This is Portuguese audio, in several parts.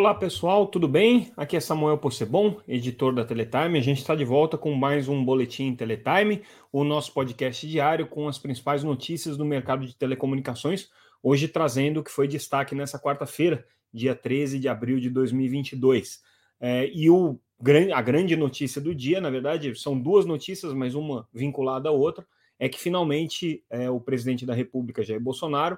Olá pessoal, tudo bem? Aqui é Samuel Possebon, editor da Teletime. A gente está de volta com mais um Boletim Teletime, o nosso podcast diário com as principais notícias do mercado de telecomunicações. Hoje trazendo o que foi destaque nessa quarta-feira, dia 13 de abril de 2022. É, e o, a grande notícia do dia, na verdade, são duas notícias, mas uma vinculada à outra, é que finalmente é, o presidente da República, Jair Bolsonaro,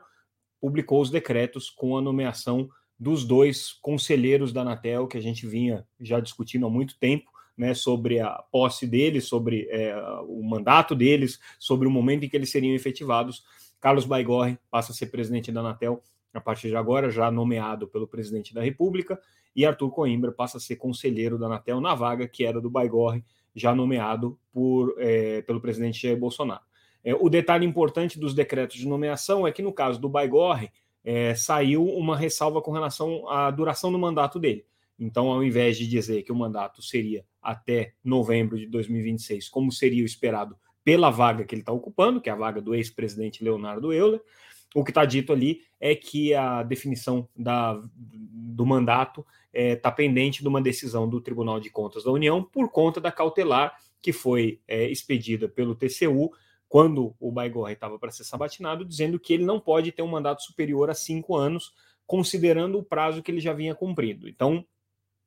publicou os decretos com a nomeação dos dois conselheiros da Anatel, que a gente vinha já discutindo há muito tempo, né, sobre a posse deles, sobre é, o mandato deles, sobre o momento em que eles seriam efetivados. Carlos Baigorre passa a ser presidente da Anatel a partir de agora, já nomeado pelo presidente da República, e Arthur Coimbra passa a ser conselheiro da Anatel na vaga que era do Baigorre, já nomeado por, é, pelo presidente Jair Bolsonaro. É, o detalhe importante dos decretos de nomeação é que, no caso do Baigorre, é, saiu uma ressalva com relação à duração do mandato dele. Então, ao invés de dizer que o mandato seria até novembro de 2026, como seria o esperado pela vaga que ele está ocupando, que é a vaga do ex-presidente Leonardo Euler, o que está dito ali é que a definição da, do mandato está é, tá pendente de uma decisão do Tribunal de Contas da União por conta da cautelar que foi é, expedida pelo TCU quando o Baigorre estava para ser sabatinado, dizendo que ele não pode ter um mandato superior a cinco anos, considerando o prazo que ele já vinha cumprido. Então,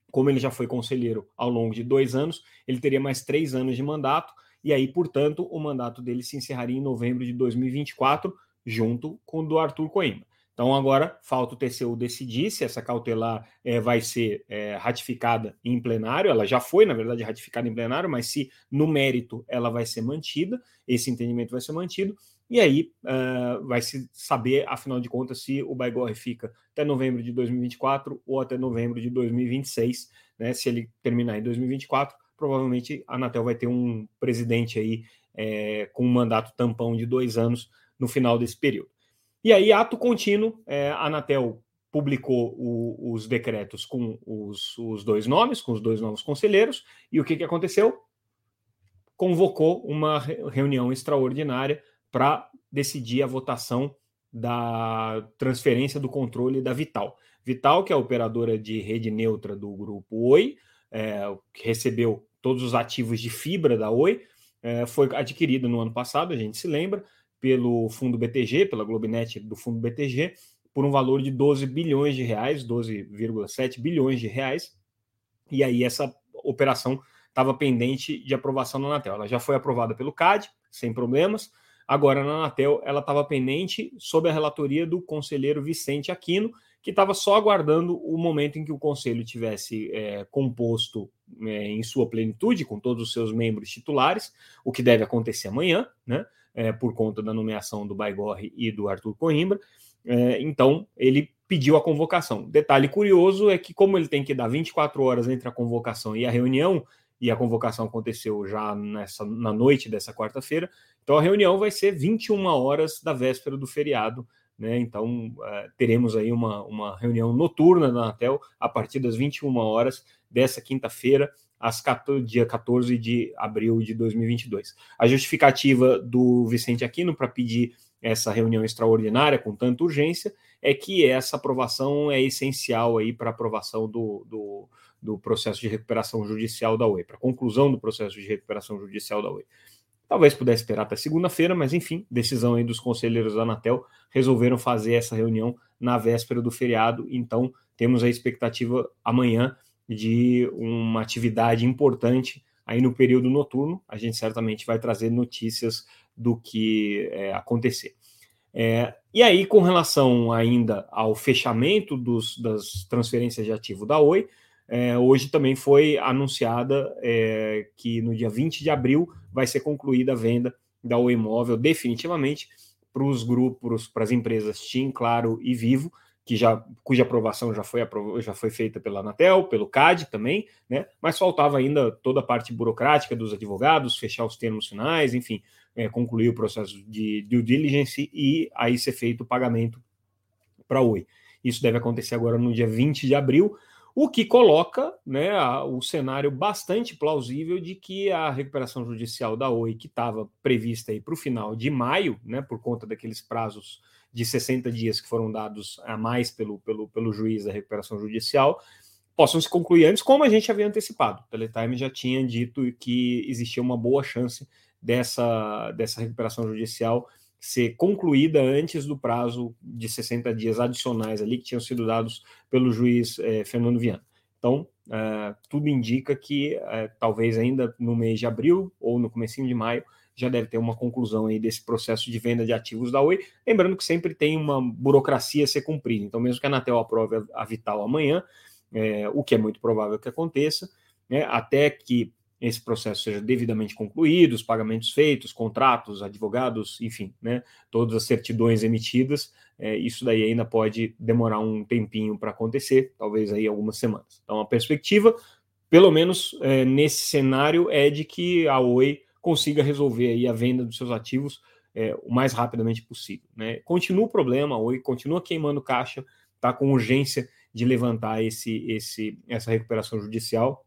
como ele já foi conselheiro ao longo de dois anos, ele teria mais três anos de mandato, e aí, portanto, o mandato dele se encerraria em novembro de 2024, junto com o do Arthur Coimbra. Então, agora falta o TCU decidir se essa cautelar é, vai ser é, ratificada em plenário. Ela já foi, na verdade, ratificada em plenário, mas se no mérito ela vai ser mantida, esse entendimento vai ser mantido. E aí uh, vai se saber, afinal de contas, se o Baigorre fica até novembro de 2024 ou até novembro de 2026. Né? Se ele terminar em 2024, provavelmente a Anatel vai ter um presidente aí é, com um mandato tampão de dois anos no final desse período. E aí, ato contínuo, é, a Anatel publicou o, os decretos com os, os, dois nomes, com os dois novos conselheiros, e o que, que aconteceu? Convocou uma reunião extraordinária para decidir a votação da transferência do controle da Vital. Vital, que é a operadora de rede neutra do grupo Oi, é, que recebeu todos os ativos de fibra da Oi, é, foi adquirida no ano passado, a gente se lembra, pelo fundo BTG, pela Globinet do fundo BTG, por um valor de 12 bilhões de reais, 12,7 bilhões de reais. E aí essa operação estava pendente de aprovação na Anatel. Ela já foi aprovada pelo CAD, sem problemas. Agora na Anatel ela estava pendente sob a relatoria do conselheiro Vicente Aquino, que estava só aguardando o momento em que o conselho tivesse é, composto é, em sua plenitude, com todos os seus membros titulares, o que deve acontecer amanhã, né? É, por conta da nomeação do Baigorre e do Arthur Coimbra. É, então, ele pediu a convocação. Detalhe curioso é que, como ele tem que dar 24 horas entre a convocação e a reunião, e a convocação aconteceu já nessa, na noite dessa quarta-feira, então a reunião vai ser 21 horas da véspera do feriado. Né? Então, é, teremos aí uma, uma reunião noturna na Anatel a partir das 21 horas dessa quinta-feira às 14, dia 14 de abril de 2022. A justificativa do Vicente Aquino para pedir essa reunião extraordinária com tanta urgência é que essa aprovação é essencial aí para a aprovação do, do, do, processo de recuperação judicial da UE, para a conclusão do processo de recuperação judicial da UE. Talvez pudesse esperar até segunda-feira, mas enfim, decisão aí dos conselheiros da Anatel resolveram fazer essa reunião na véspera do feriado, então temos a expectativa amanhã de uma atividade importante aí no período noturno. A gente certamente vai trazer notícias do que é, acontecer. É, e aí, com relação ainda ao fechamento dos, das transferências de ativo da Oi, é, hoje também foi anunciada é, que no dia 20 de abril vai ser concluída a venda da Oi Imóvel definitivamente para os grupos, para as empresas TIM, Claro e Vivo, que já, cuja aprovação já foi, já foi feita pela Anatel, pelo CAD também, né? mas faltava ainda toda a parte burocrática dos advogados, fechar os termos finais, enfim, é, concluir o processo de due diligence e aí ser feito o pagamento para a Oi. Isso deve acontecer agora no dia 20 de abril. O que coloca né, o cenário bastante plausível de que a recuperação judicial da Oi, que estava prevista para o final de maio, né, por conta daqueles prazos de 60 dias que foram dados a mais pelo, pelo, pelo juiz da recuperação judicial, possam se concluir antes, como a gente havia antecipado. O Teletime já tinha dito que existia uma boa chance dessa, dessa recuperação judicial ser concluída antes do prazo de 60 dias adicionais ali que tinham sido dados pelo juiz eh, Fernando Viana. Então, eh, tudo indica que eh, talvez ainda no mês de abril ou no comecinho de maio já deve ter uma conclusão aí desse processo de venda de ativos da Oi. Lembrando que sempre tem uma burocracia a ser cumprida. Então, mesmo que a Anatel aprove a Vital amanhã, o que é muito provável que aconteça, né, até que esse processo seja devidamente concluído, os pagamentos feitos, contratos, advogados, enfim, né, todas as certidões emitidas, é, isso daí ainda pode demorar um tempinho para acontecer, talvez aí algumas semanas. Então, a perspectiva, pelo menos é, nesse cenário, é de que a Oi consiga resolver aí a venda dos seus ativos é, o mais rapidamente possível. Né? Continua o problema, a Oi continua queimando caixa, está com urgência de levantar esse, esse, essa recuperação judicial,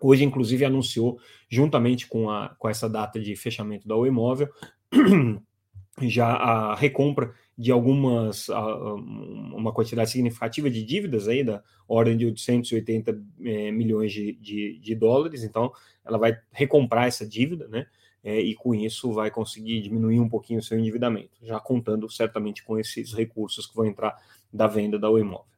Hoje, inclusive, anunciou, juntamente com, a, com essa data de fechamento da Oi Imóvel, já a recompra de algumas, uma quantidade significativa de dívidas aí, da ordem de 880 é, milhões de, de, de, dólares, então ela vai recomprar essa dívida, né, é, e com isso vai conseguir diminuir um pouquinho o seu endividamento, já contando certamente com esses recursos que vão entrar da venda da Imóvel.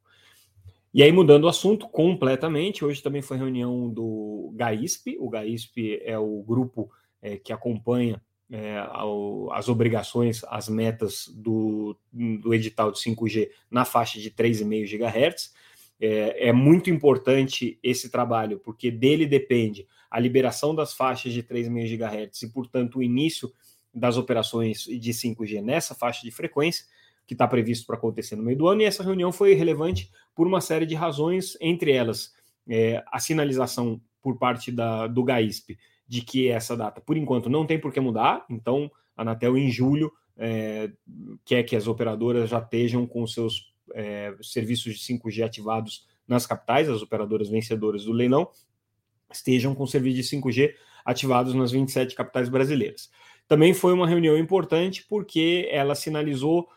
E aí, mudando o assunto completamente, hoje também foi reunião do GAISP. O GAISP é o grupo é, que acompanha é, ao, as obrigações, as metas do, do edital de 5G na faixa de 3,5 GHz. É, é muito importante esse trabalho, porque dele depende a liberação das faixas de 3,5 GHz e, portanto, o início das operações de 5G nessa faixa de frequência que está previsto para acontecer no meio do ano, e essa reunião foi relevante por uma série de razões, entre elas é, a sinalização por parte da, do GAISP de que essa data, por enquanto, não tem por que mudar, então a Anatel em julho é, quer que as operadoras já estejam com seus é, serviços de 5G ativados nas capitais, as operadoras vencedoras do leilão, estejam com serviço de 5G ativados nas 27 capitais brasileiras. Também foi uma reunião importante porque ela sinalizou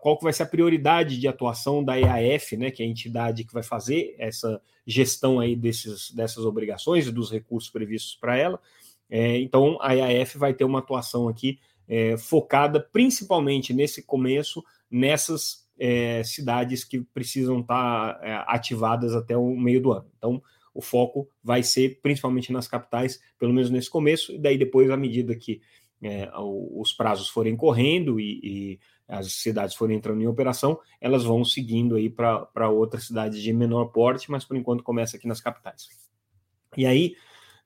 qual que vai ser a prioridade de atuação da EAF, né, que é a entidade que vai fazer essa gestão aí desses, dessas obrigações e dos recursos previstos para ela. É, então, a EAF vai ter uma atuação aqui é, focada principalmente nesse começo, nessas é, cidades que precisam estar tá, é, ativadas até o meio do ano. Então, o foco vai ser principalmente nas capitais, pelo menos nesse começo, e daí depois, à medida que é, os prazos forem correndo e, e, as cidades forem entrando em operação, elas vão seguindo aí para outras cidades de menor porte, mas por enquanto começa aqui nas capitais. E aí,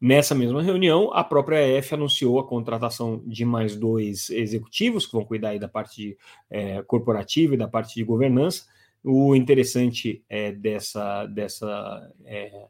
nessa mesma reunião, a própria EF anunciou a contratação de mais dois executivos que vão cuidar aí da parte de, é, corporativa e da parte de governança. O interessante é dessa, dessa, é,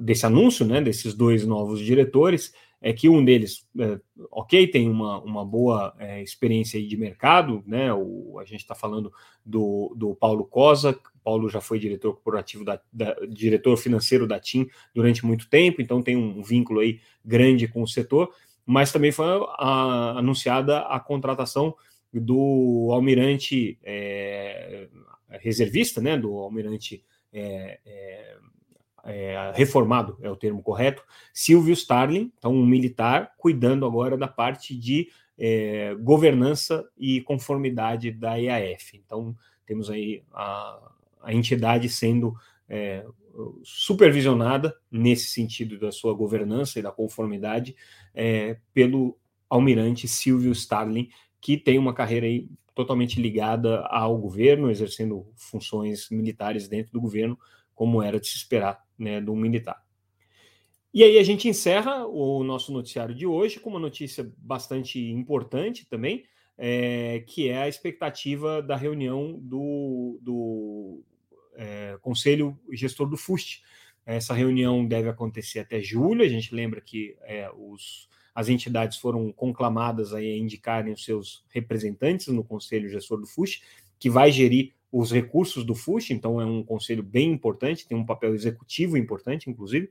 desse anúncio, né, desses dois novos diretores, é que um deles, é, ok, tem uma, uma boa é, experiência de mercado, né? O, a gente está falando do, do Paulo Cosa, Paulo já foi diretor corporativo da, da, diretor financeiro da TIM durante muito tempo, então tem um vínculo aí grande com o setor, mas também foi a, anunciada a contratação do almirante é, reservista, né? Do almirante é, é, reformado, é o termo correto, Silvio Starling, então um militar, cuidando agora da parte de é, governança e conformidade da EAF. Então, temos aí a, a entidade sendo é, supervisionada nesse sentido da sua governança e da conformidade é, pelo almirante Silvio Starling, que tem uma carreira aí totalmente ligada ao governo, exercendo funções militares dentro do governo, como era de se esperar né, do militar. E aí a gente encerra o nosso noticiário de hoje com uma notícia bastante importante também, é, que é a expectativa da reunião do, do é, Conselho Gestor do FUST. Essa reunião deve acontecer até julho. A gente lembra que é, os, as entidades foram conclamadas a indicarem os seus representantes no Conselho Gestor do FUST, que vai gerir os recursos do FUSH, então é um conselho bem importante, tem um papel executivo importante, inclusive.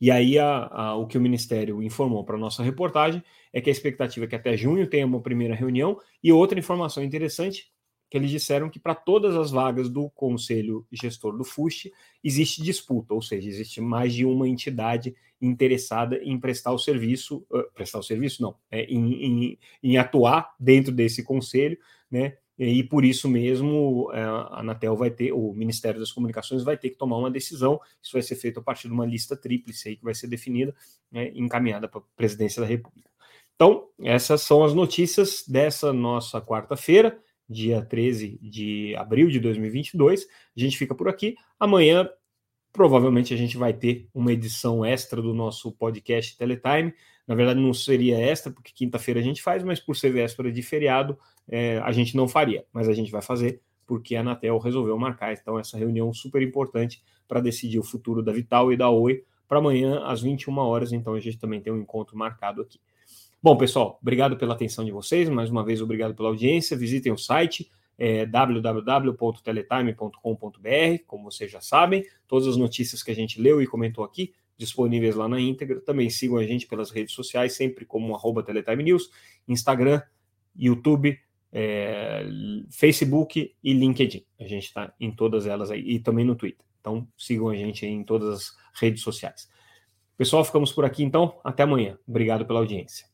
E aí a, a, o que o Ministério informou para a nossa reportagem é que a expectativa é que até junho tenha uma primeira reunião. E outra informação interessante, que eles disseram que para todas as vagas do Conselho Gestor do FUST existe disputa, ou seja, existe mais de uma entidade interessada em prestar o serviço, uh, prestar o serviço não, é, em, em, em atuar dentro desse conselho, né? E por isso mesmo é, a Anatel vai ter, o Ministério das Comunicações vai ter que tomar uma decisão. Isso vai ser feito a partir de uma lista tríplice aí que vai ser definida, né, encaminhada para a presidência da República. Então, essas são as notícias dessa nossa quarta-feira, dia 13 de abril de 2022. A gente fica por aqui. Amanhã, provavelmente, a gente vai ter uma edição extra do nosso podcast Teletime. Na verdade, não seria extra, porque quinta-feira a gente faz, mas por ser véspera de feriado, é, a gente não faria. Mas a gente vai fazer, porque a Anatel resolveu marcar então essa reunião super importante para decidir o futuro da Vital e da Oi para amanhã às 21 horas. Então a gente também tem um encontro marcado aqui. Bom, pessoal, obrigado pela atenção de vocês. Mais uma vez, obrigado pela audiência. Visitem o site é, www.teletime.com.br, como vocês já sabem. Todas as notícias que a gente leu e comentou aqui disponíveis lá na íntegra. Também sigam a gente pelas redes sociais, sempre como arroba Teletime News, Instagram, YouTube, é, Facebook e LinkedIn. A gente está em todas elas aí, e também no Twitter. Então sigam a gente em todas as redes sociais. Pessoal, ficamos por aqui então. Até amanhã. Obrigado pela audiência.